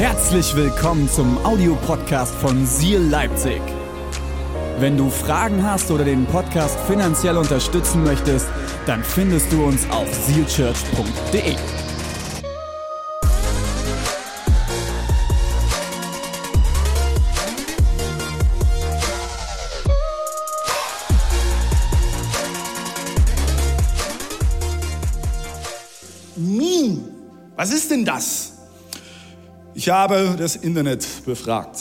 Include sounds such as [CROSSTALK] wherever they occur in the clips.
Herzlich willkommen zum Audiopodcast von Seal Leipzig. Wenn du Fragen hast oder den Podcast finanziell unterstützen möchtest, dann findest du uns auf sealchurch.de. Meme. Was ist denn das? Ich habe das Internet befragt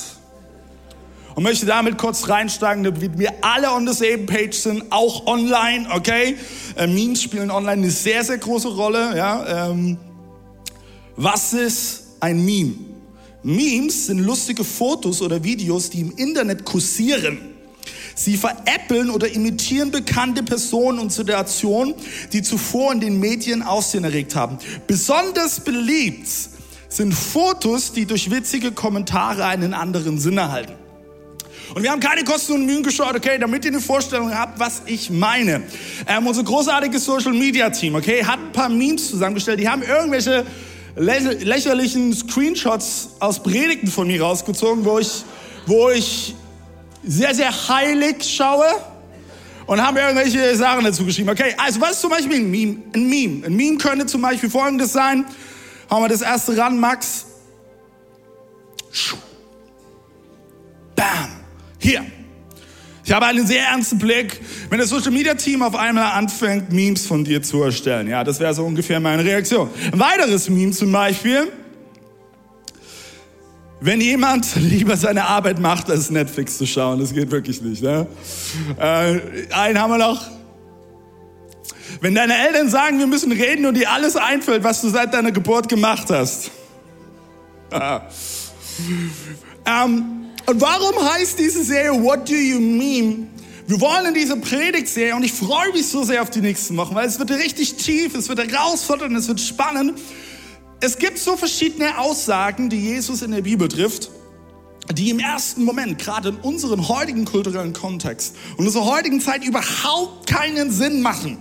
und möchte damit kurz reinsteigen, damit wir alle on the same page sind, auch online, okay? Äh, Memes spielen online eine sehr, sehr große Rolle, ja? Ähm, was ist ein Meme? Memes sind lustige Fotos oder Videos, die im Internet kursieren. Sie veräppeln oder imitieren bekannte Personen und Situationen, die zuvor in den Medien Aussehen erregt haben. Besonders beliebt sind Fotos, die durch witzige Kommentare einen anderen Sinn erhalten. Und wir haben keine Kosten und Mühen geschaut, okay, damit ihr eine Vorstellung habt, was ich meine. Ähm, unser großartiges Social Media Team, okay, hat ein paar Memes zusammengestellt. Die haben irgendwelche lä lächerlichen Screenshots aus Predigten von mir rausgezogen, wo ich, wo ich sehr, sehr heilig schaue und haben irgendwelche Sachen dazu geschrieben. Okay, also was ist zum Beispiel ein Meme? Ein Meme, ein Meme könnte zum Beispiel folgendes sein. Hauen wir das erste ran, Max. Bam. Hier. Ich habe einen sehr ernsten Blick, wenn das Social Media Team auf einmal anfängt, Memes von dir zu erstellen. Ja, das wäre so ungefähr meine Reaktion. Ein weiteres Meme zum Beispiel. Wenn jemand [LAUGHS] lieber seine Arbeit macht, als Netflix zu schauen, das geht wirklich nicht. Ne? Äh, einen haben wir noch. Wenn deine Eltern sagen, wir müssen reden und dir alles einfällt, was du seit deiner Geburt gemacht hast. ähm, und warum heißt diese Serie What Do You Mean? Wir wollen in dieser Predigtserie und ich freue mich so sehr auf die nächsten Wochen, weil es wird richtig tief, es wird herausfordernd, es wird spannend. Es gibt so verschiedene Aussagen, die Jesus in der Bibel trifft, die im ersten Moment, gerade in unserem heutigen kulturellen Kontext und unserer heutigen Zeit überhaupt keinen Sinn machen.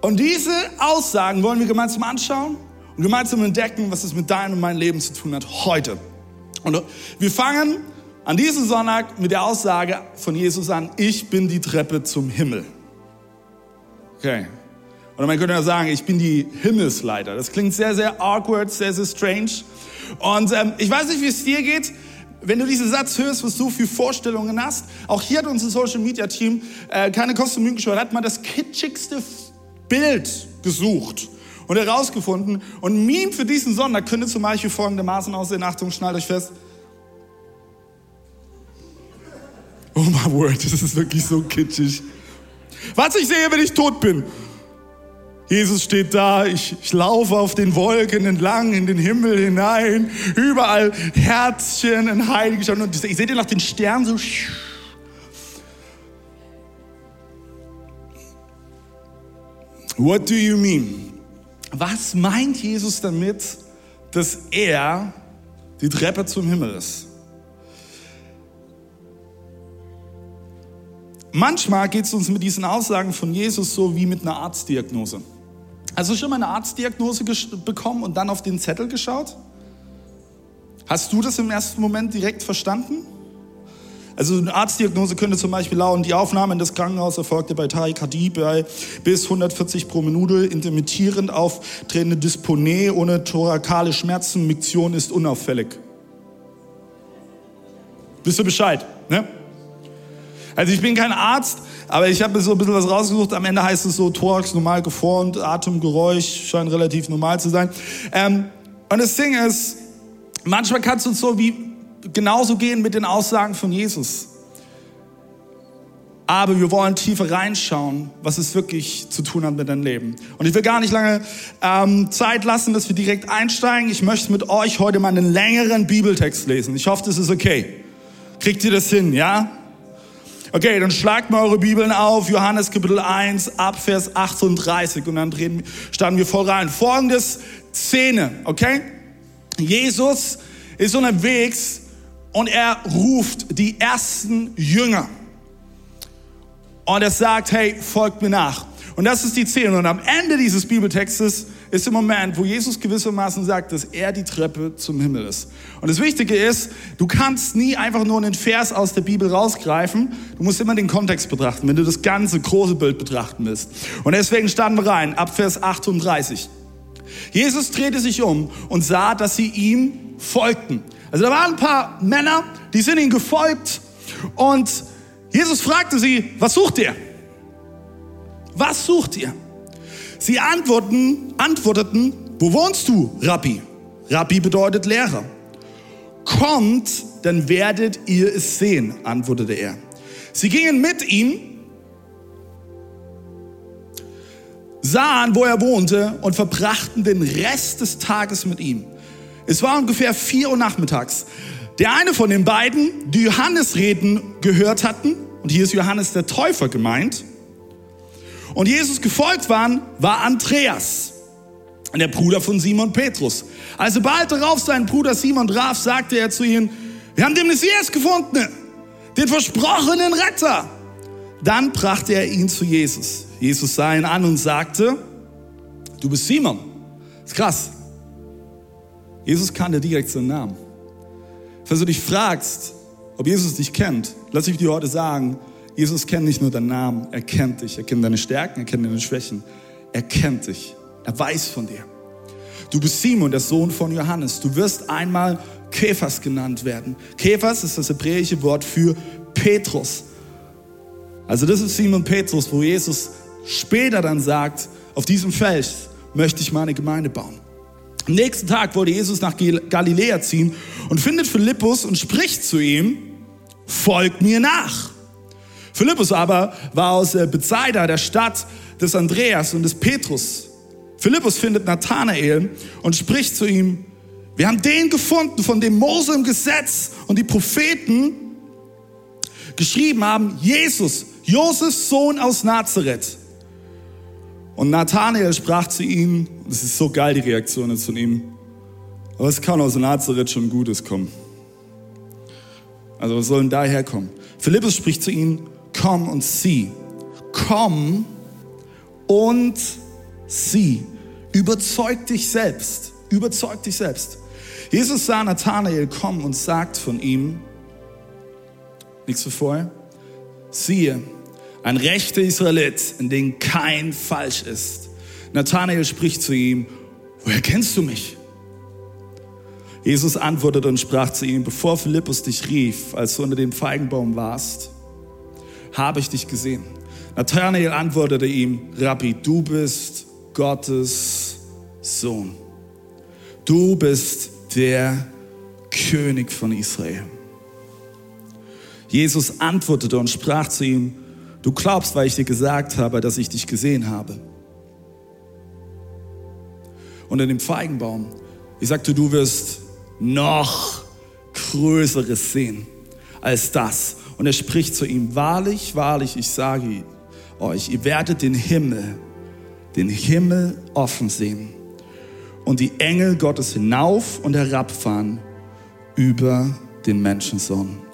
Und diese Aussagen wollen wir gemeinsam anschauen und gemeinsam entdecken, was es mit deinem und meinem Leben zu tun hat heute. Und wir fangen an diesem Sonntag mit der Aussage von Jesus an, ich bin die Treppe zum Himmel. Okay. Oder man könnte ja sagen, ich bin die Himmelsleiter. Das klingt sehr, sehr awkward, sehr, sehr strange. Und ähm, ich weiß nicht, wie es dir geht. Wenn du diesen Satz hörst, was du für Vorstellungen hast, auch hier hat unser Social Media Team äh, keine Kosten und geschaut, hat mal das kitschigste Bild gesucht und herausgefunden. Und Meme für diesen Sonntag könnte zum Beispiel folgendermaßen aussehen. Achtung, schnallt euch fest. Oh my word, [LAUGHS] das ist wirklich so kitschig. Was ich sehe, wenn ich tot bin. Jesus steht da, ich, ich laufe auf den Wolken entlang, in den Himmel hinein, überall Herzchen in Heiligen und ich sehe dir nach den Sternen so. What do you mean? Was meint Jesus damit, dass er die Treppe zum Himmel ist? Manchmal geht es uns mit diesen Aussagen von Jesus so wie mit einer Arztdiagnose. Hast du schon mal eine Arztdiagnose bekommen und dann auf den Zettel geschaut? Hast du das im ersten Moment direkt verstanden? Also eine Arztdiagnose könnte zum Beispiel lauten, die Aufnahme in das Krankenhaus erfolgte bei Tachykardie bei bis 140 pro Minute, intermittierend auftretende Dyspone ohne thorakale Schmerzen, Miktion ist unauffällig. Wisst ihr Bescheid, ne? Also ich bin kein Arzt, aber ich habe mir so ein bisschen was rausgesucht. Am Ende heißt es so, Thorax normal geformt, Atemgeräusch scheint relativ normal zu sein. Ähm, und das Ding ist, manchmal kann es uns so wie genauso gehen mit den Aussagen von Jesus. Aber wir wollen tiefer reinschauen, was es wirklich zu tun hat mit deinem Leben. Und ich will gar nicht lange ähm, Zeit lassen, dass wir direkt einsteigen. Ich möchte mit euch heute mal einen längeren Bibeltext lesen. Ich hoffe, das ist okay. Kriegt ihr das hin, ja? Okay, dann schlagt mal eure Bibeln auf, Johannes Kapitel 1, ab Vers 38 und dann drehen, starten wir voll rein. Folgendes Szene, okay? Jesus ist unterwegs und er ruft die ersten Jünger. Und er sagt, hey, folgt mir nach. Und das ist die Szene. Und am Ende dieses Bibeltextes ist der Moment, wo Jesus gewissermaßen sagt, dass er die Treppe zum Himmel ist. Und das Wichtige ist, du kannst nie einfach nur einen Vers aus der Bibel rausgreifen. Du musst immer den Kontext betrachten, wenn du das ganze große Bild betrachten willst. Und deswegen starten wir rein, ab Vers 38. Jesus drehte sich um und sah, dass sie ihm folgten. Also da waren ein paar Männer, die sind ihm gefolgt und Jesus fragte sie, was sucht ihr? Was sucht ihr? Sie antworten, antworteten, wo wohnst du, Rabbi? Rabbi bedeutet Lehrer. Kommt, dann werdet ihr es sehen, antwortete er. Sie gingen mit ihm, sahen, wo er wohnte und verbrachten den Rest des Tages mit ihm. Es war ungefähr vier Uhr nachmittags. Der eine von den beiden, die Johannesreden gehört hatten, und hier ist Johannes der Täufer gemeint, und Jesus gefolgt waren, war Andreas, der Bruder von Simon Petrus. Also bald darauf seinen Bruder Simon traf, sagte er zu ihnen, wir haben den Messias gefunden, den versprochenen Retter. Dann brachte er ihn zu Jesus. Jesus sah ihn an und sagte, du bist Simon. Das ist krass. Jesus kannte direkt seinen Namen. Falls du dich fragst, ob Jesus dich kennt, lass ich dir heute sagen, Jesus kennt nicht nur deinen Namen, er kennt dich, er kennt deine Stärken, er kennt deine Schwächen, er kennt dich, er weiß von dir. Du bist Simon, der Sohn von Johannes. Du wirst einmal Kephas genannt werden. Kephas ist das hebräische Wort für Petrus. Also das ist Simon Petrus, wo Jesus später dann sagt, auf diesem Fels möchte ich meine Gemeinde bauen. Am nächsten Tag wollte Jesus nach Galiläa ziehen und findet Philippus und spricht zu ihm, folgt mir nach. Philippus aber war aus Bethsaida, der Stadt des Andreas und des Petrus. Philippus findet Nathanael und spricht zu ihm, wir haben den gefunden, von dem Mose im Gesetz und die Propheten geschrieben haben, Jesus, Josefs Sohn aus Nazareth. Und Nathanael sprach zu ihm, das ist so geil, die Reaktion jetzt von ihm, aber es kann aus Nazareth schon Gutes kommen. Also was soll denn daher kommen? Philippus spricht zu ihnen, komm und sieh. Komm und sieh. Überzeug dich selbst. Überzeug dich selbst. Jesus sah Nathanael kommen und sagt von ihm, nichts für vorher, siehe, ein rechter Israelit, in dem kein Falsch ist. Nathanael spricht zu ihm, woher kennst du mich? Jesus antwortete und sprach zu ihm, bevor Philippus dich rief, als du unter dem Feigenbaum warst, habe ich dich gesehen. Nathanael antwortete ihm, Rabbi, du bist Gottes Sohn. Du bist der König von Israel. Jesus antwortete und sprach zu ihm, du glaubst, weil ich dir gesagt habe, dass ich dich gesehen habe. Unter dem Feigenbaum, ich sagte, du wirst noch Größeres sehen als das. Und er spricht zu ihm, wahrlich, wahrlich, ich sage euch, ihr werdet den Himmel, den Himmel offen sehen und die Engel Gottes hinauf und herabfahren über den Menschensohn.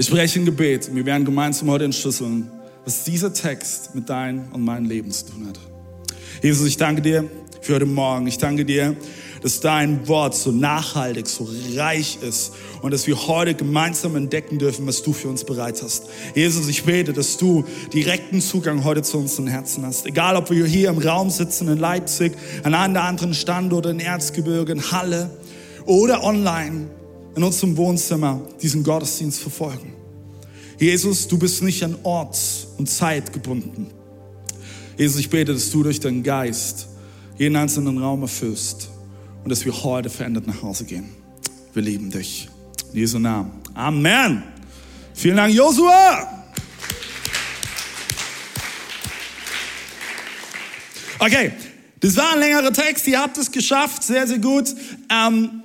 Ich spreche ein Gebet. Wir werden gemeinsam heute entschlüsseln, was dieser Text mit deinem und meinem Leben zu tun hat. Jesus, ich danke dir für heute Morgen. Ich danke dir, dass dein Wort so nachhaltig, so reich ist und dass wir heute gemeinsam entdecken dürfen, was du für uns bereit hast. Jesus, ich bete, dass du direkten Zugang heute zu unseren Herzen hast. Egal, ob wir hier im Raum sitzen in Leipzig, an einem anderen Standort in Erzgebirge, in Halle oder online in unserem Wohnzimmer diesen Gottesdienst verfolgen. Jesus, du bist nicht an Ort und Zeit gebunden. Jesus, ich bete, dass du durch deinen Geist jeden einzelnen Raum erfüllst und dass wir heute verändert nach Hause gehen. Wir lieben dich. In Jesu Namen. Amen. Vielen Dank, Josua. Okay, das war ein längerer Text. Ihr habt es geschafft. Sehr, sehr gut. Ähm,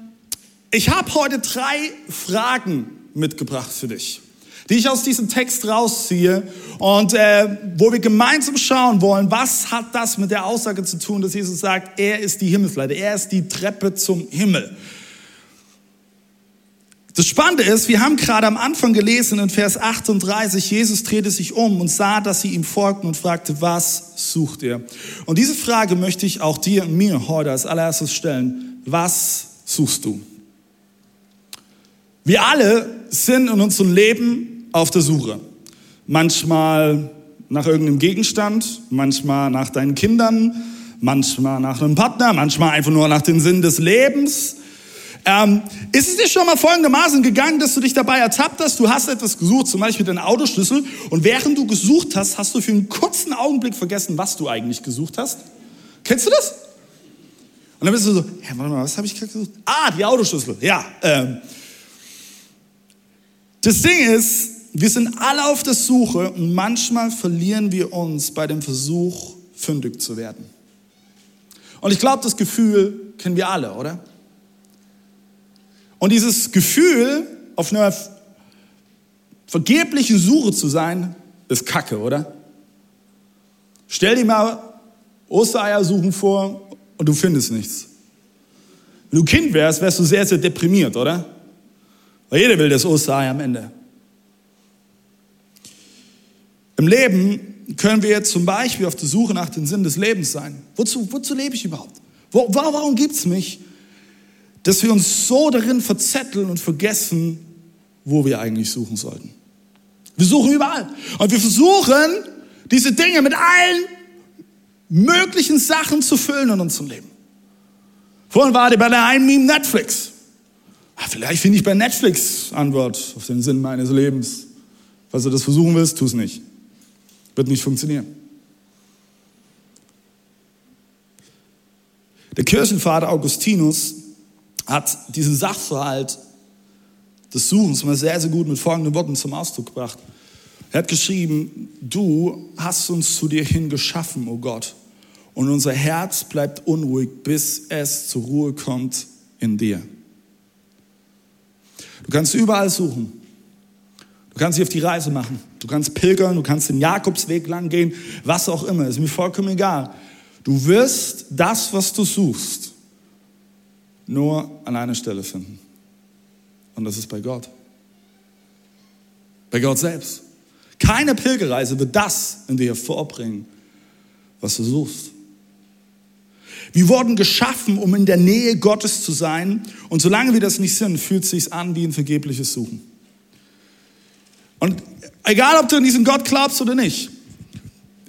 ich habe heute drei Fragen mitgebracht für dich, die ich aus diesem Text rausziehe und äh, wo wir gemeinsam schauen wollen, was hat das mit der Aussage zu tun, dass Jesus sagt, er ist die Himmelsleiter, er ist die Treppe zum Himmel. Das Spannende ist, wir haben gerade am Anfang gelesen in Vers 38, Jesus drehte sich um und sah, dass sie ihm folgten und fragte, was sucht ihr? Und diese Frage möchte ich auch dir und mir heute als allererstes stellen. Was suchst du? Wir alle sind in unserem Leben auf der Suche. Manchmal nach irgendeinem Gegenstand, manchmal nach deinen Kindern, manchmal nach einem Partner, manchmal einfach nur nach dem Sinn des Lebens. Ähm, ist es dir schon mal folgendermaßen gegangen, dass du dich dabei ertappt hast, du hast etwas gesucht, zum Beispiel deinen Autoschlüssel, und während du gesucht hast, hast du für einen kurzen Augenblick vergessen, was du eigentlich gesucht hast? Kennst du das? Und dann bist du so, ja, warte mal, was habe ich gerade gesucht? Ah, die Autoschlüssel, ja. Ähm. Das Ding ist, wir sind alle auf der Suche und manchmal verlieren wir uns bei dem Versuch, fündig zu werden. Und ich glaube, das Gefühl kennen wir alle, oder? Und dieses Gefühl, auf einer vergeblichen Suche zu sein, ist Kacke, oder? Stell dir mal Ostereier suchen vor und du findest nichts. Wenn du Kind wärst, wärst du sehr, sehr deprimiert, oder? Weil jeder will das Osterei am Ende. Im Leben können wir zum Beispiel auf der Suche nach dem Sinn des Lebens sein. Wozu, wozu lebe ich überhaupt? Wo, warum gibt es mich? dass wir uns so darin verzetteln und vergessen, wo wir eigentlich suchen sollten. Wir suchen überall. Und wir versuchen, diese Dinge mit allen möglichen Sachen zu füllen in unserem Leben. Vorhin war die bei der einen Meme Netflix. Ah, vielleicht finde ich bei Netflix Antwort auf den Sinn meines Lebens. Falls du das versuchen willst, tu es nicht. Wird nicht funktionieren. Der Kirchenvater Augustinus hat diesen Sachverhalt des Suchens mal sehr, sehr gut mit folgenden Worten zum Ausdruck gebracht. Er hat geschrieben, du hast uns zu dir hin geschaffen, o oh Gott, und unser Herz bleibt unruhig, bis es zur Ruhe kommt in dir. Du kannst überall suchen. Du kannst dich auf die Reise machen. Du kannst pilgern, du kannst den Jakobsweg lang gehen, was auch immer, ist mir vollkommen egal. Du wirst das, was du suchst, nur an einer Stelle finden. Und das ist bei Gott. Bei Gott selbst. Keine Pilgerreise wird das in dir vorbringen, was du suchst. Wir wurden geschaffen, um in der Nähe Gottes zu sein. Und solange wir das nicht sind, fühlt es sich an wie ein vergebliches Suchen. Und egal, ob du an diesen Gott glaubst oder nicht,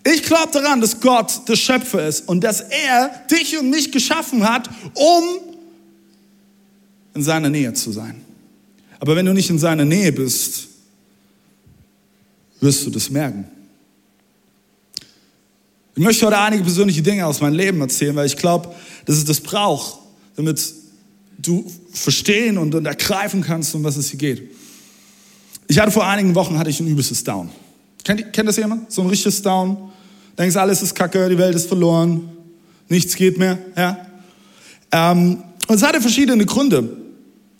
ich glaube daran, dass Gott der Schöpfer ist und dass er dich und mich geschaffen hat, um in seiner Nähe zu sein. Aber wenn du nicht in seiner Nähe bist, wirst du das merken. Ich möchte heute einige persönliche Dinge aus meinem Leben erzählen, weil ich glaube, dass es das braucht, damit du verstehen und, und ergreifen kannst, um was es hier geht. Ich hatte vor einigen Wochen hatte ich ein übelstes Down. Kennt, kennt das jemand? So ein richtiges Down? Denkst, alles ist kacke, die Welt ist verloren, nichts geht mehr. Ja? Ähm, und es hatte verschiedene Gründe.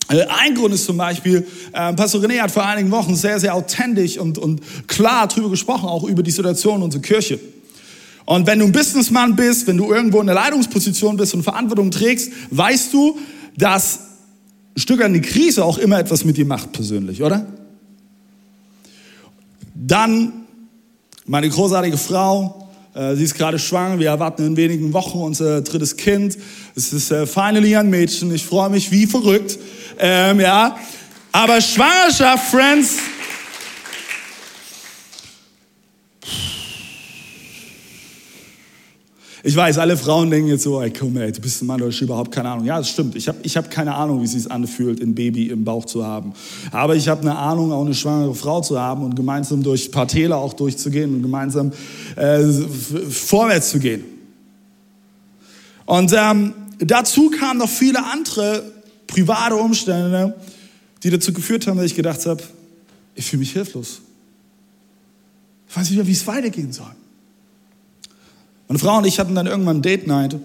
Äh, ein Grund ist zum Beispiel, äh, Pastor René hat vor einigen Wochen sehr, sehr authentisch und, und klar darüber gesprochen, auch über die Situation unserer Kirche. Und wenn du ein Businessman bist, wenn du irgendwo in der Leitungsposition bist und Verantwortung trägst, weißt du, dass ein Stück an die Krise auch immer etwas mit dir macht persönlich, oder? Dann meine großartige Frau, äh, sie ist gerade schwanger, wir erwarten in wenigen Wochen unser drittes Kind. Es ist äh, finally ein Mädchen, ich freue mich wie verrückt. Ähm, ja, aber Schwangerschaft, Friends, Ich weiß, alle Frauen denken jetzt so, ey, komm, ey, du bist ein Mann, du hast überhaupt keine Ahnung. Ja, das stimmt. Ich habe ich hab keine Ahnung, wie es sich anfühlt, ein Baby im Bauch zu haben. Aber ich habe eine Ahnung, auch eine schwangere Frau zu haben und gemeinsam durch ein paar Täler auch durchzugehen und gemeinsam äh, vorwärts zu gehen. Und ähm, dazu kamen noch viele andere private Umstände, die dazu geführt haben, dass ich gedacht habe, ich fühle mich hilflos. Ich weiß nicht mehr, wie es weitergehen soll. Meine Frau und ich hatten dann irgendwann Date Night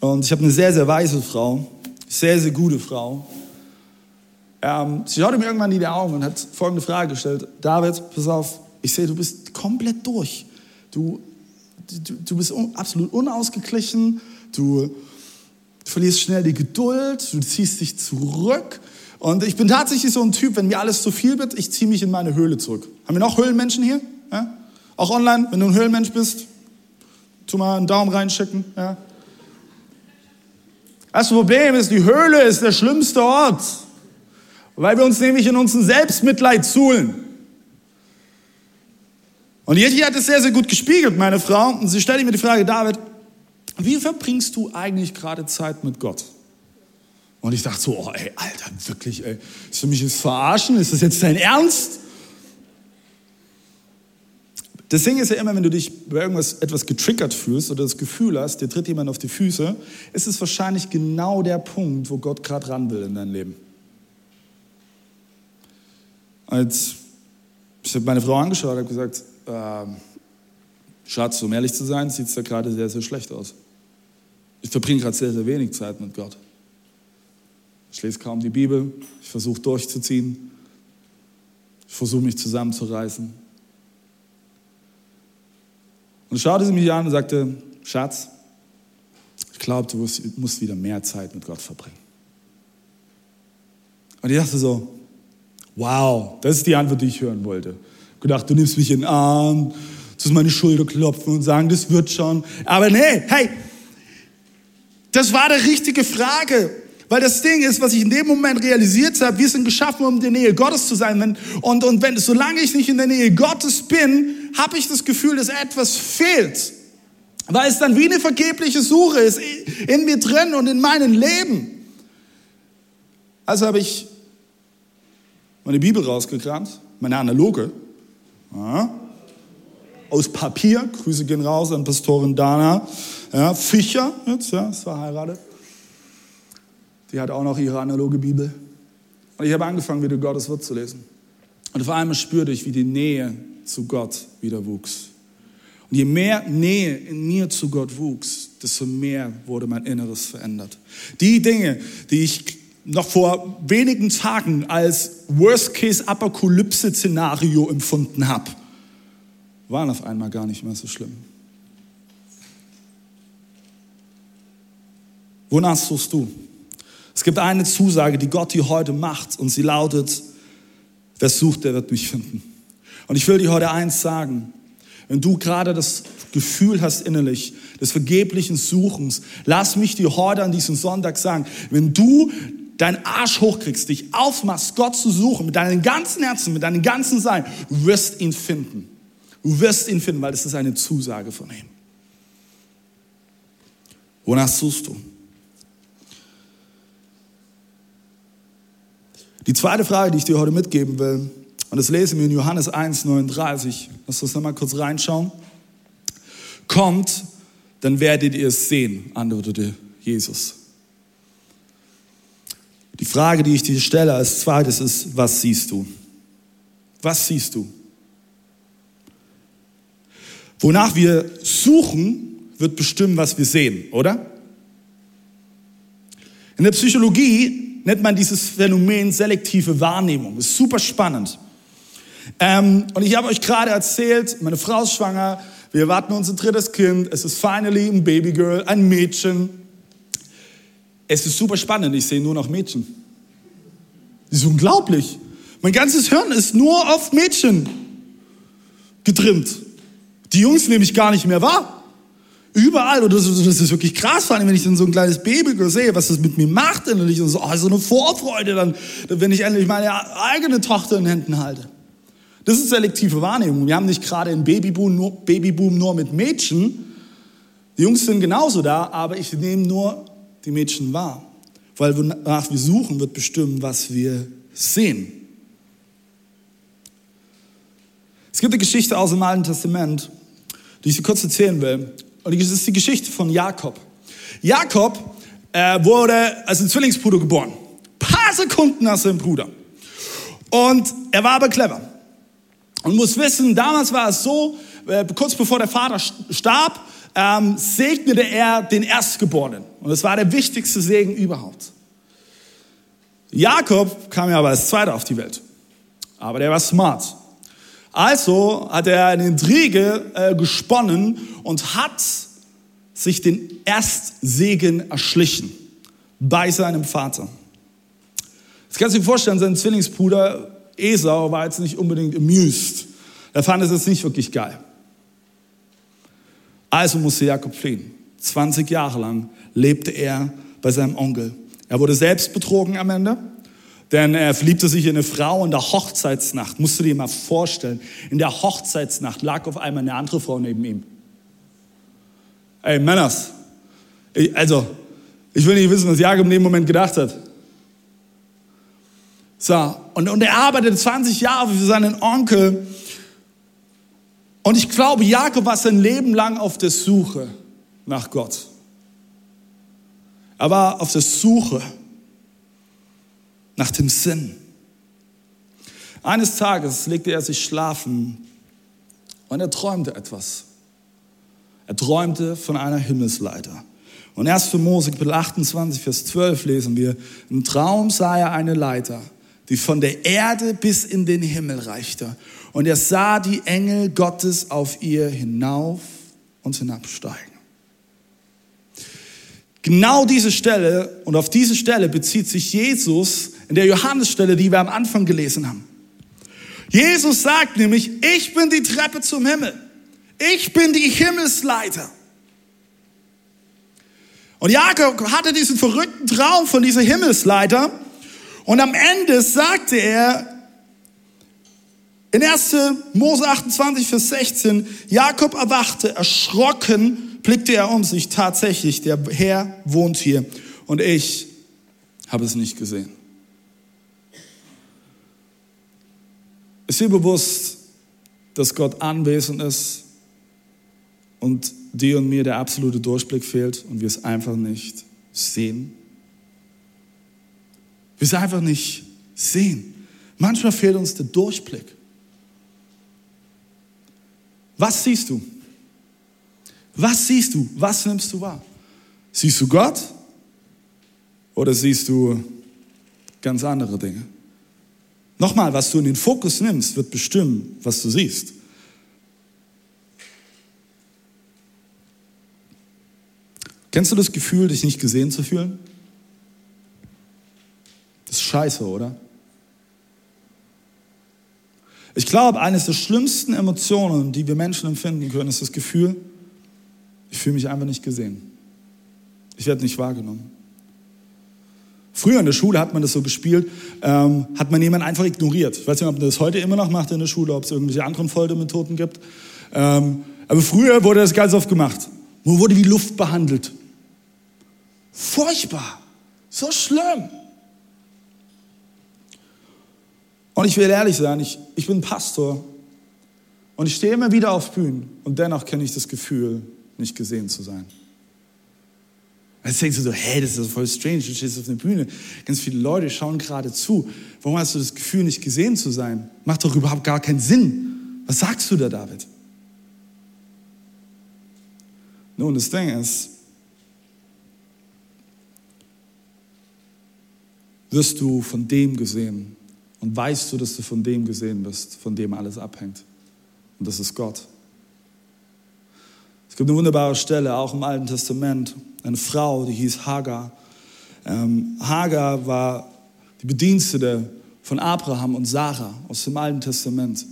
und ich habe eine sehr, sehr weise Frau, sehr, sehr gute Frau. Ähm, sie schaute mir irgendwann in die Augen und hat folgende Frage gestellt. David, pass auf, ich sehe, du bist komplett durch. Du, du, du bist un, absolut unausgeglichen, du, verlierst schnell die Geduld, du ziehst dich zurück Und ich bin tatsächlich so ein Typ, wenn mir alles zu viel wird, ich ziehe mich in meine Höhle zurück. Haben wir noch Höhlenmenschen hier? Ja? Auch online, wenn du ein Höhlenmensch bist, tu mal einen Daumen reinschicken. Ja? Das Problem ist, die Höhle ist der schlimmste Ort, weil wir uns nämlich in unseren Selbstmitleid zuhlen. Und Yeti hat es sehr, sehr gut gespiegelt, meine Frau. Und sie stellte mir die Frage, David, wie verbringst du eigentlich gerade Zeit mit Gott? Und ich dachte so, oh, ey, Alter, wirklich, ey, ist für mich das Verarschen? Ist das jetzt dein Ernst? Das Ding ist ja immer, wenn du dich bei irgendwas etwas getriggert fühlst oder das Gefühl hast, dir tritt jemand auf die Füße, ist es wahrscheinlich genau der Punkt, wo Gott gerade ran will in dein Leben. Als ich habe meine Frau angeschaut habe gesagt, äh, Schatz, um ehrlich zu sein, sieht es da gerade sehr, sehr schlecht aus. Ich verbringe gerade sehr, sehr wenig Zeit mit Gott. Ich lese kaum die Bibel, ich versuche durchzuziehen, ich versuche mich zusammenzureißen. Und schaute sie mich an und sagte, Schatz, ich glaube, du musst wieder mehr Zeit mit Gott verbringen. Und ich dachte so, wow, das ist die Antwort, die ich hören wollte. Ich gedacht, du nimmst mich in den Arm, du meine Schulter klopfen und sagen, das wird schon. Aber nee, hey, das war die richtige Frage. Weil das Ding ist, was ich in dem Moment realisiert habe, wir sind geschaffen, um in der Nähe Gottes zu sein. Und, und wenn, solange ich nicht in der Nähe Gottes bin, habe ich das Gefühl, dass etwas fehlt. Weil es dann wie eine vergebliche Suche ist in mir drin und in meinem Leben. Also habe ich meine Bibel rausgekramt, meine analoge, ja, aus Papier. Grüße gehen raus an Pastorin Dana ja, Fischer, jetzt, ja, ist verheiratet. Die hat auch noch ihre analoge Bibel. Und ich habe angefangen, wieder Gottes Wort zu lesen. Und auf einmal spürte ich, wie die Nähe zu Gott wieder wuchs. Und je mehr Nähe in mir zu Gott wuchs, desto mehr wurde mein Inneres verändert. Die Dinge, die ich noch vor wenigen Tagen als Worst-Case-Apokalypse-Szenario empfunden habe, waren auf einmal gar nicht mehr so schlimm. Wonach suchst du? Es gibt eine Zusage, die Gott dir heute macht und sie lautet, wer sucht, der wird mich finden. Und ich will dir heute eins sagen. Wenn du gerade das Gefühl hast innerlich des vergeblichen Suchens, lass mich dir heute an diesem Sonntag sagen, wenn du deinen Arsch hochkriegst, dich aufmachst, Gott zu suchen, mit deinem ganzen Herzen, mit deinem ganzen Sein, du wirst ihn finden. Du wirst ihn finden, weil das ist eine Zusage von ihm. Wonach suchst du? Die zweite Frage, die ich dir heute mitgeben will, und das lesen wir in Johannes 1, 39. Lass uns nochmal kurz reinschauen. Kommt, dann werdet ihr es sehen, antwortete Jesus. Die Frage, die ich dir stelle als zweites ist, was siehst du? Was siehst du? Wonach wir suchen, wird bestimmen, was wir sehen, oder? In der Psychologie nennt man dieses Phänomen selektive Wahrnehmung. Ist super spannend. Ähm, und ich habe euch gerade erzählt, meine Frau ist schwanger, wir erwarten unser drittes Kind, es ist finally ein Babygirl, ein Mädchen. Es ist super spannend, ich sehe nur noch Mädchen. Das ist unglaublich. Mein ganzes Hirn ist nur auf Mädchen getrimmt. Die Jungs nehme ich gar nicht mehr wahr. Überall, oder das ist wirklich krass, vor allem, wenn ich dann so ein kleines Baby sehe, was das mit mir macht, und ich so, oh, so eine Vorfreude dann, wenn ich endlich meine eigene Tochter in Händen halte. Das ist selektive Wahrnehmung. Wir haben nicht gerade einen Babyboom nur, Babyboom nur mit Mädchen. Die Jungs sind genauso da, aber ich nehme nur die Mädchen wahr. Weil wonach wir suchen, wird bestimmen, was wir sehen. Es gibt eine Geschichte aus dem Alten Testament, die ich dir kurz erzählen will. Und das ist die Geschichte von Jakob. Jakob äh, wurde als ein Zwillingsbruder geboren. Paar Sekunden nach seinem Bruder. Und er war aber clever. Und muss wissen, damals war es so, äh, kurz bevor der Vater starb, ähm, segnete er den Erstgeborenen. Und das war der wichtigste Segen überhaupt. Jakob kam ja aber als Zweiter auf die Welt. Aber der war smart. Also hat er eine Intrige äh, gesponnen und hat sich den Erstsegen erschlichen bei seinem Vater. Das kannst du dir vorstellen, sein Zwillingsbruder Esau war jetzt nicht unbedingt amused. Er fand es jetzt nicht wirklich geil. Also musste Jakob fliehen. 20 Jahre lang lebte er bei seinem Onkel. Er wurde selbst betrogen am Ende, denn er verliebte sich in eine Frau in der Hochzeitsnacht. Musst du dir mal vorstellen, in der Hochzeitsnacht lag auf einmal eine andere Frau neben ihm. Ey, Männers, ich, also, ich will nicht wissen, was Jakob in dem Moment gedacht hat. So, und, und er arbeitete 20 Jahre für seinen Onkel. Und ich glaube, Jakob war sein Leben lang auf der Suche nach Gott. Er war auf der Suche nach dem Sinn. Eines Tages legte er sich schlafen und er träumte etwas. Er träumte von einer Himmelsleiter. Und erst für Mose Kapitel 28, Vers 12 lesen wir, im Traum sah er eine Leiter, die von der Erde bis in den Himmel reichte. Und er sah die Engel Gottes auf ihr hinauf und hinabsteigen. Genau diese Stelle und auf diese Stelle bezieht sich Jesus in der Johannesstelle, die wir am Anfang gelesen haben. Jesus sagt nämlich, ich bin die Treppe zum Himmel. Ich bin die Himmelsleiter. Und Jakob hatte diesen verrückten Traum von dieser Himmelsleiter. Und am Ende sagte er in 1. Mose 28, Vers 16, Jakob erwachte, erschrocken, blickte er um sich. Tatsächlich, der Herr wohnt hier. Und ich habe es nicht gesehen. Ist dir bewusst, dass Gott anwesend ist und dir und mir der absolute Durchblick fehlt und wir es einfach nicht sehen. Wir es einfach nicht sehen. Manchmal fehlt uns der Durchblick. Was siehst du? Was siehst du? Was nimmst du wahr? Siehst du Gott oder siehst du ganz andere Dinge? Nochmal, was du in den Fokus nimmst, wird bestimmen, was du siehst. Kennst du das Gefühl, dich nicht gesehen zu fühlen? Das ist scheiße, oder? Ich glaube, eines der schlimmsten Emotionen, die wir Menschen empfinden können, ist das Gefühl, ich fühle mich einfach nicht gesehen. Ich werde nicht wahrgenommen. Früher in der Schule hat man das so gespielt, ähm, hat man jemanden einfach ignoriert. Ich weiß nicht, ob man das heute immer noch macht in der Schule, ob es irgendwelche anderen Foltermethoden gibt. Ähm, aber früher wurde das ganz oft gemacht. Man wurde wie Luft behandelt. Furchtbar. So schlimm. Und ich will ehrlich sein, ich, ich bin Pastor und ich stehe immer wieder auf Bühnen und dennoch kenne ich das Gefühl, nicht gesehen zu sein. Jetzt denkst du so, hey, das ist voll strange, du stehst auf der Bühne, ganz viele Leute schauen gerade zu. Warum hast du das Gefühl, nicht gesehen zu sein? Macht doch überhaupt gar keinen Sinn. Was sagst du da, David? Nun, das Ding ist, wirst du von dem gesehen und weißt du, dass du von dem gesehen bist, von dem alles abhängt. Und das ist Gott. Es gibt eine wunderbare Stelle, auch im Alten Testament, eine Frau, die hieß Hagar. Ähm, Hagar war die Bedienstete von Abraham und Sarah aus dem Alten Testament.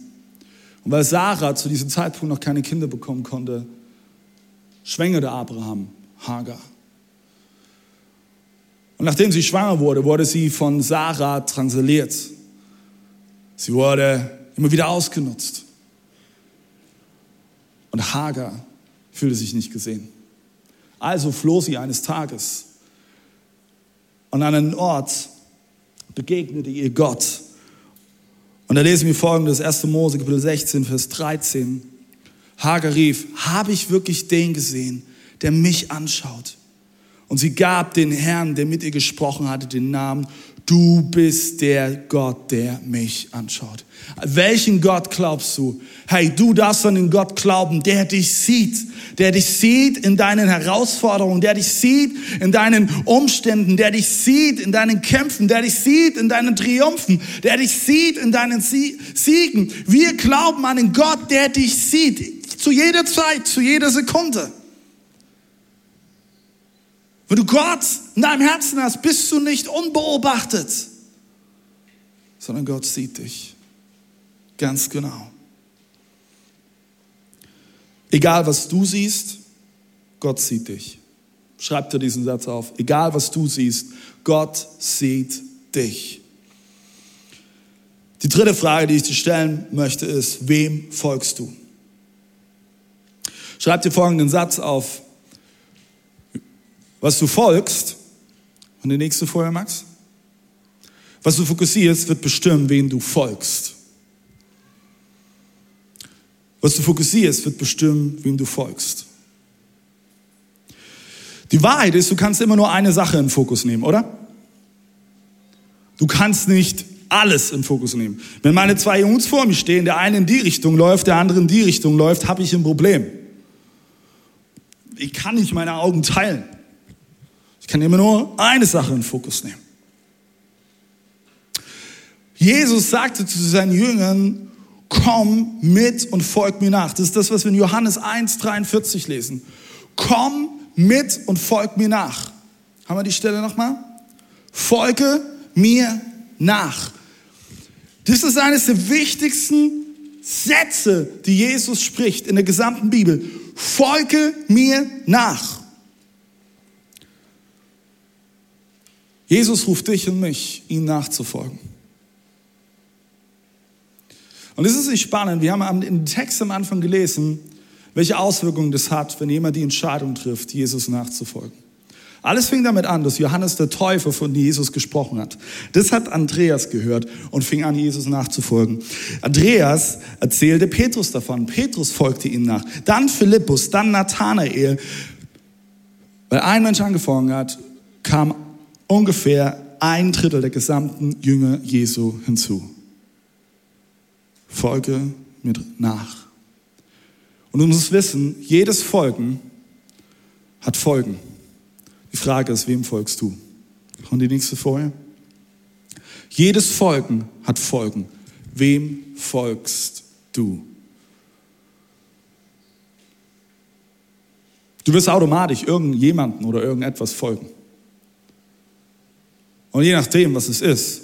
Und weil Sarah zu diesem Zeitpunkt noch keine Kinder bekommen konnte, schwängerte Abraham Hagar. Und nachdem sie schwanger wurde, wurde sie von Sarah transiliert. Sie wurde immer wieder ausgenutzt. Und Hagar fühlte sich nicht gesehen. Also floh sie eines Tages und an einen Ort begegnete ihr Gott. Und da lesen wir folgendes, 1. Mose, Kapitel 16, Vers 13. Hagar rief, habe ich wirklich den gesehen, der mich anschaut? Und sie gab den Herrn, der mit ihr gesprochen hatte, den Namen, du bist der Gott, der mich anschaut. Welchen Gott glaubst du? Hey, du darfst an den Gott glauben, der dich sieht, der dich sieht in deinen Herausforderungen, der dich sieht in deinen Umständen, der dich sieht in deinen Kämpfen, der dich sieht in deinen Triumphen, der dich sieht in deinen Siegen. Wir glauben an den Gott, der dich sieht, zu jeder Zeit, zu jeder Sekunde. Wenn du Gott in deinem Herzen hast, bist du nicht unbeobachtet. sondern Gott sieht dich. Ganz genau. Egal was du siehst, Gott sieht dich. Schreib dir diesen Satz auf. Egal was du siehst, Gott sieht dich. Die dritte Frage, die ich dir stellen möchte, ist, wem folgst du? Schreib dir folgenden Satz auf. Was du folgst, und die nächste Folie, Max. Was du fokussierst, wird bestimmen, wen du folgst. Was du fokussierst, wird bestimmen, wem du folgst. Die Wahrheit ist, du kannst immer nur eine Sache in Fokus nehmen, oder? Du kannst nicht alles in Fokus nehmen. Wenn meine zwei Jungs vor mir stehen, der eine in die Richtung läuft, der andere in die Richtung läuft, habe ich ein Problem. Ich kann nicht meine Augen teilen. Ich kann immer nur eine Sache in Fokus nehmen. Jesus sagte zu seinen Jüngern, komm mit und folg mir nach. Das ist das, was wir in Johannes 1, 43 lesen. Komm mit und folg mir nach. Haben wir die Stelle nochmal? Folge mir nach. Das ist eines der wichtigsten Sätze, die Jesus spricht in der gesamten Bibel. Folge mir nach. Jesus ruft dich und mich, ihm nachzufolgen. Und es ist nicht spannend, wir haben im Text am Anfang gelesen, welche Auswirkungen das hat, wenn jemand die Entscheidung trifft, Jesus nachzufolgen. Alles fing damit an, dass Johannes der Täufer von Jesus gesprochen hat. Das hat Andreas gehört und fing an, Jesus nachzufolgen. Andreas erzählte Petrus davon. Petrus folgte ihm nach. Dann Philippus, dann Nathanael. Weil ein Mensch angefangen hat, kam ungefähr ein Drittel der gesamten Jünger Jesu hinzu. Folge mir nach. Und du musst wissen, jedes Folgen hat Folgen. Die Frage ist, wem folgst du? Und die nächste Folie. Jedes Folgen hat Folgen. Wem folgst du? Du wirst automatisch irgendjemanden oder irgendetwas folgen. Und je nachdem, was es ist,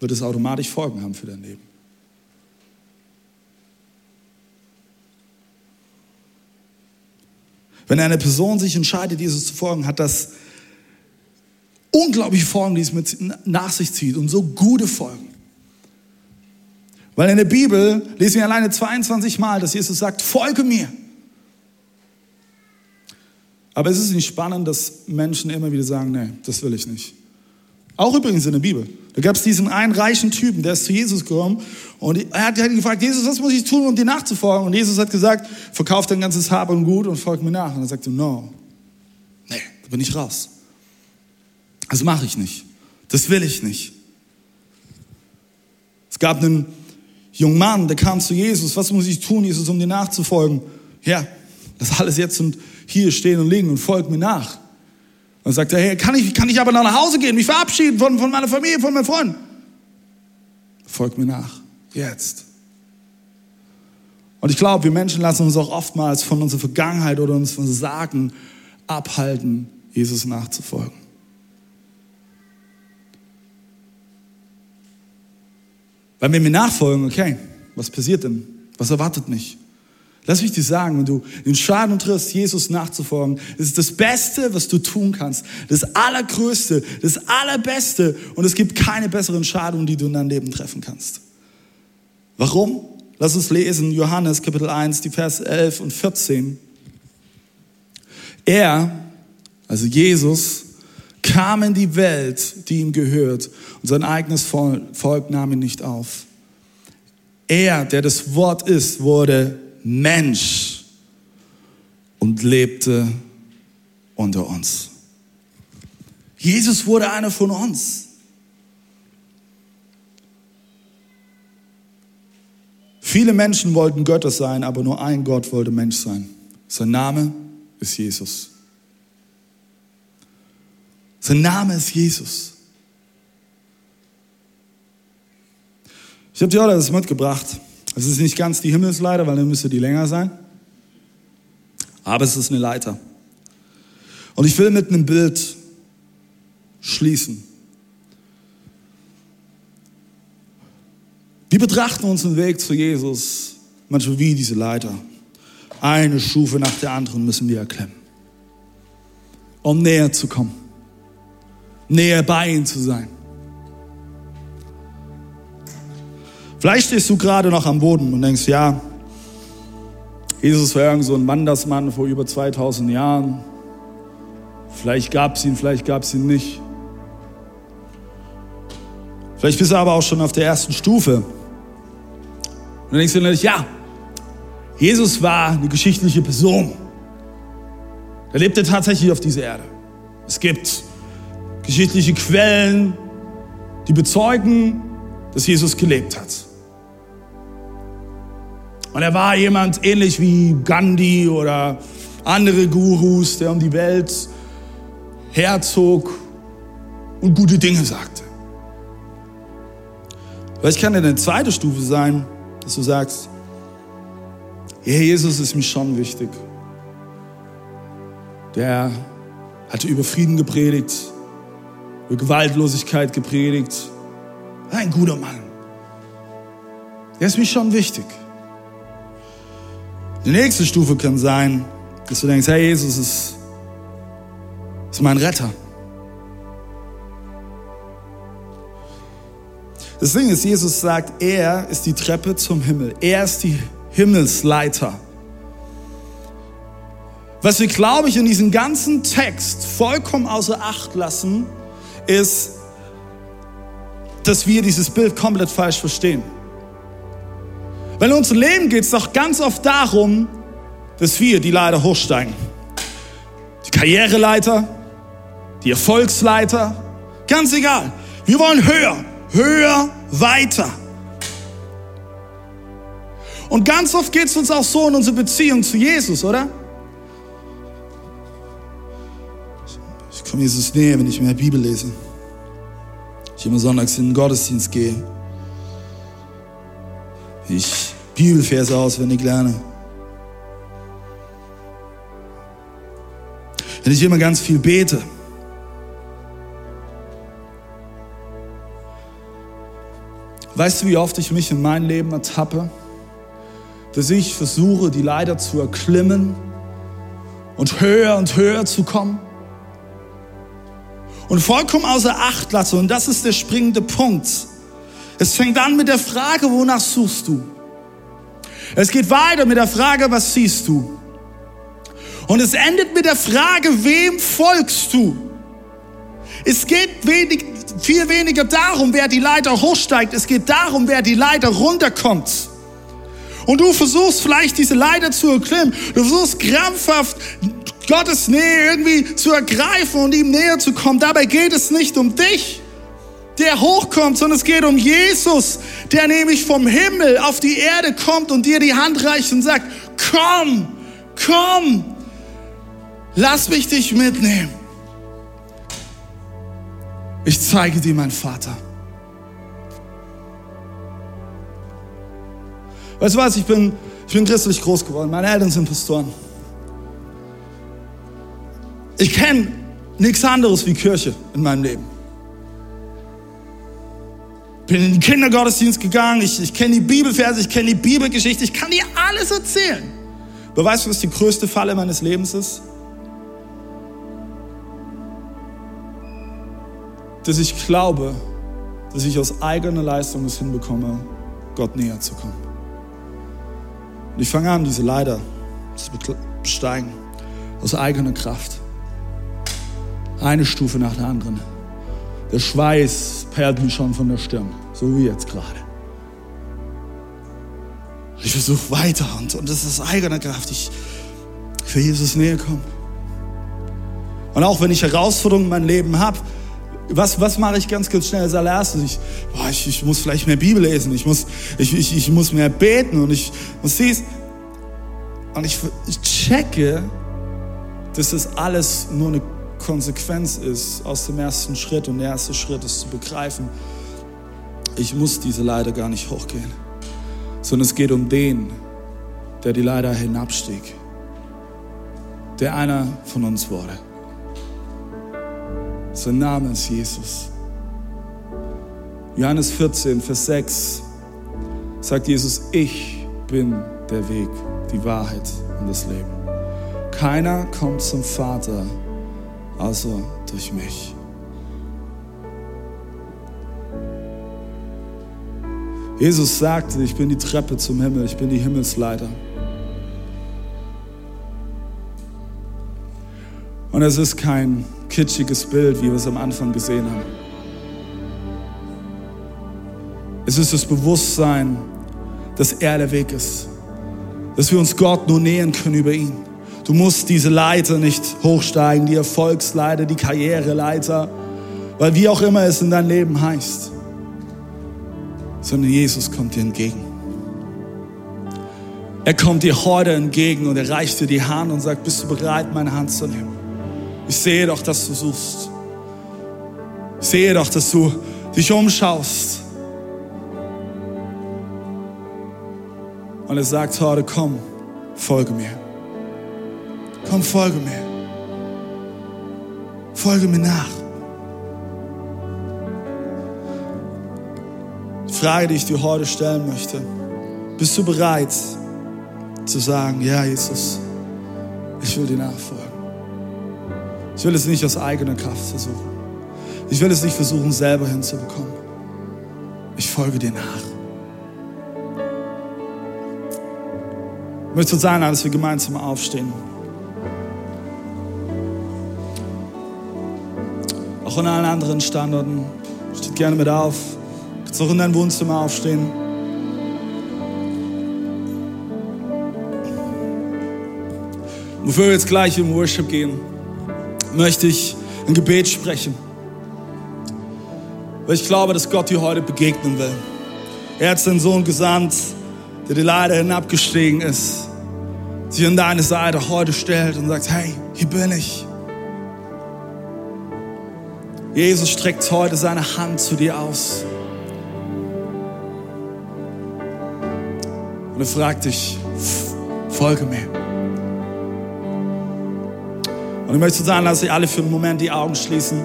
wird es automatisch Folgen haben für dein Leben. Wenn eine Person sich entscheidet, Jesus zu folgen, hat das unglaubliche Folgen, die es mit nach sich zieht und so gute Folgen. Weil in der Bibel lesen wir alleine 22 Mal, dass Jesus sagt, folge mir. Aber es ist nicht spannend, dass Menschen immer wieder sagen, nee, das will ich nicht. Auch übrigens in der Bibel. Da gab es diesen einen reichen Typen, der ist zu Jesus gekommen und er hat ihn gefragt, Jesus, was muss ich tun, um dir nachzufolgen? Und Jesus hat gesagt, verkauf dein ganzes Hab und Gut und folg mir nach. Und er sagte, no, nee, da bin ich raus. Das mache ich nicht. Das will ich nicht. Es gab einen jungen Mann, der kam zu Jesus, was muss ich tun, Jesus, um dir nachzufolgen? Ja, das alles jetzt und hier stehen und liegen und folg mir nach. Dann sagt er, hey, kann ich, kann ich aber nach Hause gehen, mich verabschieden von, von meiner Familie, von meinen Freunden? Folgt mir nach, jetzt. Und ich glaube, wir Menschen lassen uns auch oftmals von unserer Vergangenheit oder uns von Sagen abhalten, Jesus nachzufolgen. Weil wenn wir nachfolgen, okay, was passiert denn? Was erwartet mich? Lass mich dir sagen, wenn du den Schaden triffst, Jesus nachzufolgen, das ist das Beste, was du tun kannst. Das Allergrößte, das Allerbeste. Und es gibt keine bessere Entscheidung, die du in deinem Leben treffen kannst. Warum? Lass uns lesen, Johannes Kapitel 1, die Verse 11 und 14. Er, also Jesus, kam in die Welt, die ihm gehört, und sein eigenes Volk nahm ihn nicht auf. Er, der das Wort ist, wurde Mensch und lebte unter uns. Jesus wurde einer von uns. Viele Menschen wollten Götter sein, aber nur ein Gott wollte Mensch sein. Sein Name ist Jesus. Sein Name ist Jesus. Ich habe dir heute das mitgebracht. Es ist nicht ganz die Himmelsleiter, weil dann müsste die länger sein. Aber es ist eine Leiter. Und ich will mit einem Bild schließen. Wir betrachten unseren Weg zu Jesus manchmal wie diese Leiter. Eine Stufe nach der anderen müssen wir erklimmen, um näher zu kommen, näher bei ihm zu sein. Vielleicht stehst du gerade noch am Boden und denkst, ja, Jesus war irgend so ein Wandersmann vor über 2000 Jahren. Vielleicht gab es ihn, vielleicht gab es ihn nicht. Vielleicht bist du aber auch schon auf der ersten Stufe. Und dann denkst du natürlich, ja, Jesus war eine geschichtliche Person. Er lebte tatsächlich auf dieser Erde. Es gibt geschichtliche Quellen, die bezeugen, dass Jesus gelebt hat. Und er war jemand ähnlich wie Gandhi oder andere Gurus, der um die Welt herzog und gute Dinge sagte. Vielleicht kann er eine zweite Stufe sein, dass du sagst, ja, Jesus ist mir schon wichtig. Der hatte über Frieden gepredigt, über Gewaltlosigkeit gepredigt. Ein guter Mann. Der ist mir schon wichtig. Die nächste Stufe kann sein, dass du denkst, hey, Jesus ist, ist mein Retter. Das Ding ist, Jesus sagt, er ist die Treppe zum Himmel. Er ist die Himmelsleiter. Was wir, glaube ich, in diesem ganzen Text vollkommen außer Acht lassen, ist, dass wir dieses Bild komplett falsch verstehen. Weil in unserem Leben geht es doch ganz oft darum, dass wir die Leiter hochsteigen. Die Karriereleiter, die Erfolgsleiter, ganz egal. Wir wollen höher, höher, weiter. Und ganz oft geht es uns auch so in unserer Beziehung zu Jesus, oder? Ich komme Jesus näher, wenn ich mehr Bibel lese. Ich immer sonntags in den Gottesdienst gehe. Ich Bibelverse auswendig lerne. Wenn ich immer ganz viel bete. Weißt du, wie oft ich mich in meinem Leben ertappe, dass ich versuche, die Leiter zu erklimmen und höher und höher zu kommen? Und vollkommen außer Acht lasse, und das ist der springende Punkt. Es fängt an mit der Frage, wonach suchst du? Es geht weiter mit der Frage, was siehst du? Und es endet mit der Frage, wem folgst du? Es geht wenig, viel weniger darum, wer die Leiter hochsteigt. Es geht darum, wer die Leiter runterkommt. Und du versuchst vielleicht diese Leiter zu erklimmen. Du versuchst krampfhaft Gottes Nähe irgendwie zu ergreifen und ihm näher zu kommen. Dabei geht es nicht um dich, der hochkommt, sondern es geht um Jesus, der nämlich vom Himmel auf die Erde kommt und dir die Hand reicht und sagt, komm, komm, lass mich dich mitnehmen. Ich zeige dir meinen Vater. Weißt du was, ich bin, ich bin christlich groß geworden. Meine Eltern sind Pastoren. Ich kenne nichts anderes wie Kirche in meinem Leben. Bin in den Kindergottesdienst gegangen, ich, ich kenne die Bibelverse, ich kenne die Bibelgeschichte, ich kann dir alles erzählen. Aber weißt du, was die größte Falle meines Lebens ist? Dass ich glaube, dass ich aus eigener Leistung es hinbekomme, Gott näher zu kommen. Und ich fange an, diese Leiter zu besteigen, aus eigener Kraft. Eine Stufe nach der anderen. Der Schweiß perlt mir schon von der Stirn, so wie jetzt gerade. Ich versuche weiter und, und das ist eigener Kraft. Ich, will Jesus näher kommen. Und auch wenn ich Herausforderungen in meinem Leben habe, was, was mache ich ganz, ganz schnell als allererstes? Ich, boah, ich, ich muss vielleicht mehr Bibel lesen, ich muss, ich, ich, ich muss mehr beten und ich muss dies. Und ich, ich checke, dass das alles nur eine Konsequenz ist aus dem ersten Schritt. Und der erste Schritt ist zu begreifen, ich muss diese Leiter gar nicht hochgehen, sondern es geht um den, der die Leiter hinabstieg, der einer von uns wurde. Sein Name ist Jesus. Johannes 14, Vers 6. sagt Jesus, ich bin der Weg, die Wahrheit und das Leben. Keiner kommt zum Vater außer durch mich. Jesus sagte, ich bin die Treppe zum Himmel, ich bin die Himmelsleiter. Und es ist kein kitschiges Bild, wie wir es am Anfang gesehen haben. Es ist das Bewusstsein, dass er der Weg ist. Dass wir uns Gott nur nähern können über ihn. Du musst diese Leiter nicht hochsteigen, die Erfolgsleiter, die Karriereleiter, weil wie auch immer es in deinem Leben heißt sondern Jesus kommt dir entgegen. Er kommt dir heute entgegen und er reicht dir die Hand und sagt, bist du bereit, meine Hand zu nehmen? Ich sehe doch, dass du suchst. Ich sehe doch, dass du dich umschaust. Und er sagt heute, komm, folge mir. Komm, folge mir. Folge mir nach. Frage, die ich dir heute stellen möchte. Bist du bereit zu sagen, ja, Jesus, ich will dir nachfolgen. Ich will es nicht aus eigener Kraft versuchen. Ich will es nicht versuchen, selber hinzubekommen. Ich folge dir nach. Ich möchte sagen, dass wir gemeinsam aufstehen. Auch an allen anderen Standorten. Steht gerne mit auf kannst auch in dein Wohnzimmer aufstehen. Bevor wir jetzt gleich im Worship gehen, möchte ich ein Gebet sprechen. Weil ich glaube, dass Gott dir heute begegnen will. Er hat seinen Sohn gesandt, der dir leider hinabgestiegen ist, sich an deine Seite heute stellt und sagt, hey, hier bin ich. Jesus streckt heute seine Hand zu dir aus. Und er fragt dich, folge mir. Und ich möchte sagen, dass Sie alle für einen Moment die Augen schließen.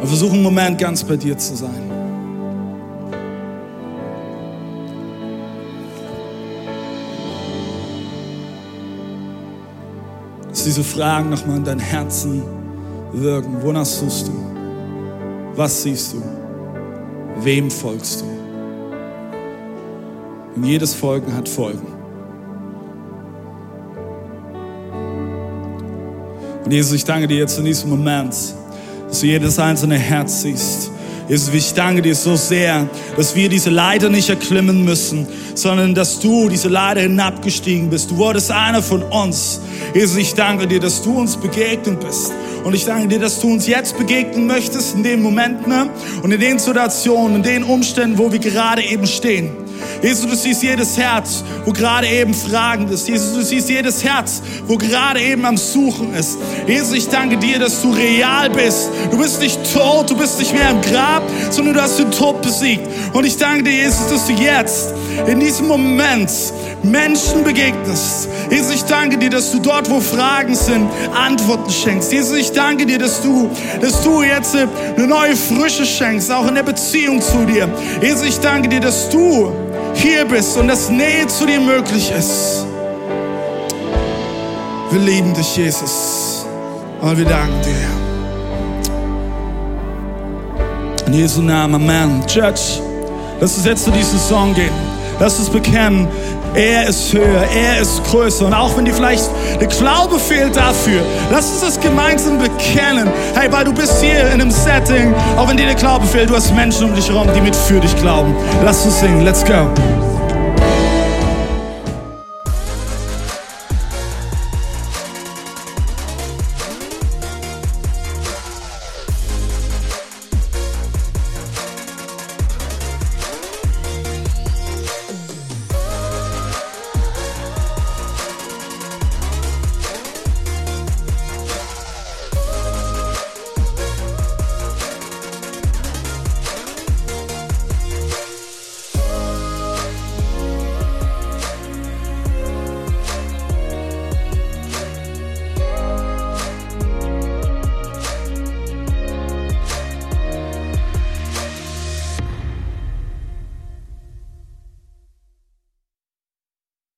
Und versuchen einen Moment ganz bei dir zu sein. Dass diese Fragen nochmal in dein Herzen wirken. Wonach suchst du? Was siehst du? Wem folgst du? Und jedes Folgen hat Folgen. Und Jesus, ich danke dir jetzt in diesem Moment, dass du jedes einzelne Herz siehst. Jesus, ich danke dir so sehr, dass wir diese Leiter nicht erklimmen müssen, sondern dass du diese Leiter hinabgestiegen bist. Du wurdest einer von uns. Jesus, ich danke dir, dass du uns begegnet bist und ich danke dir, dass du uns jetzt begegnen möchtest in den Momenten ne? und in den Situationen, in den Umständen, wo wir gerade eben stehen. Jesus, du siehst jedes Herz, wo gerade eben fragend ist. Jesus, du siehst jedes Herz, wo gerade eben am Suchen ist. Jesus, ich danke dir, dass du real bist. Du bist nicht tot, du bist nicht mehr im Grab, sondern du hast den Tod besiegt. Und ich danke dir, Jesus, dass du jetzt in diesem Moment Menschen begegnest. Jesus, ich danke dir, dass du dort, wo Fragen sind, Antworten schenkst. Jesus, ich danke dir, dass du, dass du jetzt eine neue Frische schenkst, auch in der Beziehung zu dir. Jesus, ich danke dir, dass du hier bist und dass Nähe zu dir möglich ist. Wir lieben dich, Jesus. Und wir danken dir. In Jesu Namen, Amen. Church, lass uns jetzt zu diesem Song gehen. Lass uns bekennen, er ist höher, er ist größer. Und auch wenn dir vielleicht der Glaube fehlt dafür, lass uns das gemeinsam bekennen. Hey, weil du bist hier in einem Setting, auch wenn dir der Glaube fehlt, du hast Menschen um dich herum, die mit für dich glauben. Lass uns singen, let's go.